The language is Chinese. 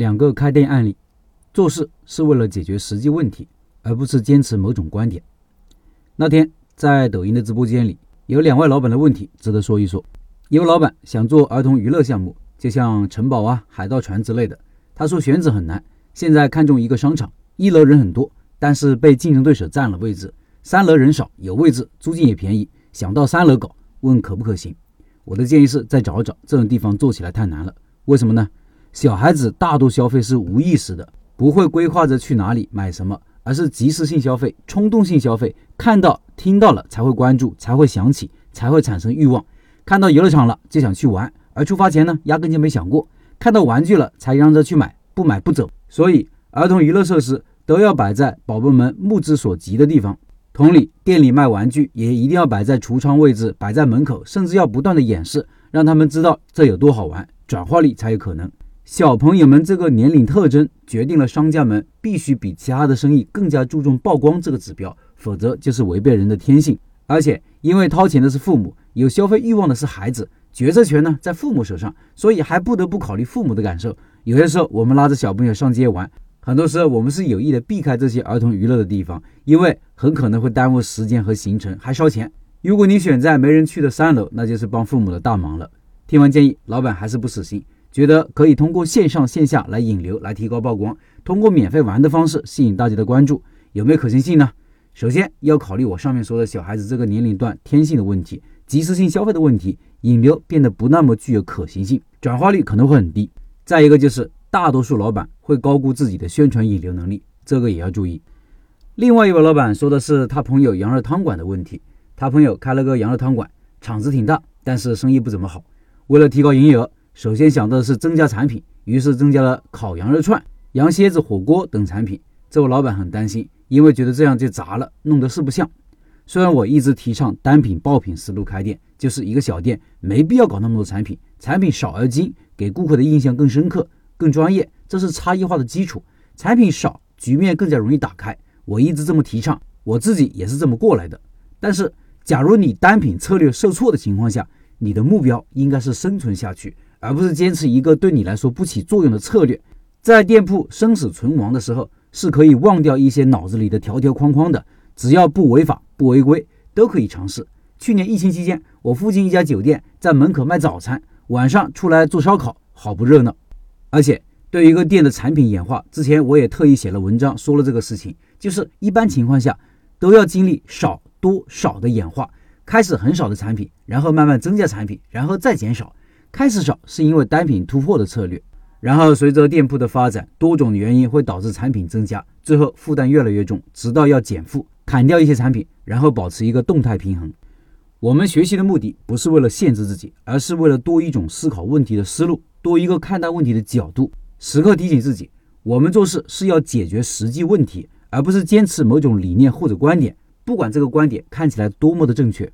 两个开店案例，做事是为了解决实际问题，而不是坚持某种观点。那天在抖音的直播间里，有两位老板的问题值得说一说。一位老板想做儿童娱乐项目，就像城堡啊、海盗船之类的。他说选址很难，现在看中一个商场，一楼人很多，但是被竞争对手占了位置；三楼人少，有位置，租金也便宜，想到三楼搞，问可不可行？我的建议是再找找，这种地方做起来太难了。为什么呢？小孩子大多消费是无意识的，不会规划着去哪里买什么，而是即时性消费、冲动性消费，看到、听到了才会关注，才会想起，才会产生欲望。看到游乐场了就想去玩，而出发前呢，压根就没想过。看到玩具了才嚷着去买，不买不走。所以，儿童娱乐设施都要摆在宝贝们目之所及的地方。同理，店里卖玩具也一定要摆在橱窗位置，摆在门口，甚至要不断的演示，让他们知道这有多好玩，转化率才有可能。小朋友们这个年龄特征决定了商家们必须比其他的生意更加注重曝光这个指标，否则就是违背人的天性。而且因为掏钱的是父母，有消费欲望的是孩子，决策权呢在父母手上，所以还不得不考虑父母的感受。有些时候我们拉着小朋友上街玩，很多时候我们是有意的避开这些儿童娱乐的地方，因为很可能会耽误时间和行程，还烧钱。如果你选在没人去的三楼，那就是帮父母的大忙了。听完建议，老板还是不死心。觉得可以通过线上线下来引流，来提高曝光，通过免费玩的方式吸引大家的关注，有没有可行性呢？首先要考虑我上面说的小孩子这个年龄段天性的问题，即时性消费的问题，引流变得不那么具有可行性，转化率可能会很低。再一个就是大多数老板会高估自己的宣传引流能力，这个也要注意。另外一位老板说的是他朋友羊肉汤馆的问题，他朋友开了个羊肉汤馆，厂子挺大，但是生意不怎么好，为了提高营业额。首先想到的是增加产品，于是增加了烤羊肉串、羊蝎子火锅等产品。这位老板很担心，因为觉得这样就砸了，弄得四不像。虽然我一直提倡单品爆品思路开店，就是一个小店没必要搞那么多产品，产品少而精，给顾客的印象更深刻、更专业，这是差异化的基础。产品少，局面更加容易打开。我一直这么提倡，我自己也是这么过来的。但是，假如你单品策略受挫的情况下，你的目标应该是生存下去。而不是坚持一个对你来说不起作用的策略，在店铺生死存亡的时候，是可以忘掉一些脑子里的条条框框的，只要不违法不违规，都可以尝试。去年疫情期间，我附近一家酒店在门口卖早餐，晚上出来做烧烤，好不热闹。而且对于一个店的产品演化，之前我也特意写了文章说了这个事情，就是一般情况下都要经历少多少的演化，开始很少的产品，然后慢慢增加产品，然后再减少。开始少是因为单品突破的策略，然后随着店铺的发展，多种原因会导致产品增加，最后负担越来越重，直到要减负，砍掉一些产品，然后保持一个动态平衡。我们学习的目的不是为了限制自己，而是为了多一种思考问题的思路，多一个看待问题的角度。时刻提醒自己，我们做事是要解决实际问题，而不是坚持某种理念或者观点，不管这个观点看起来多么的正确。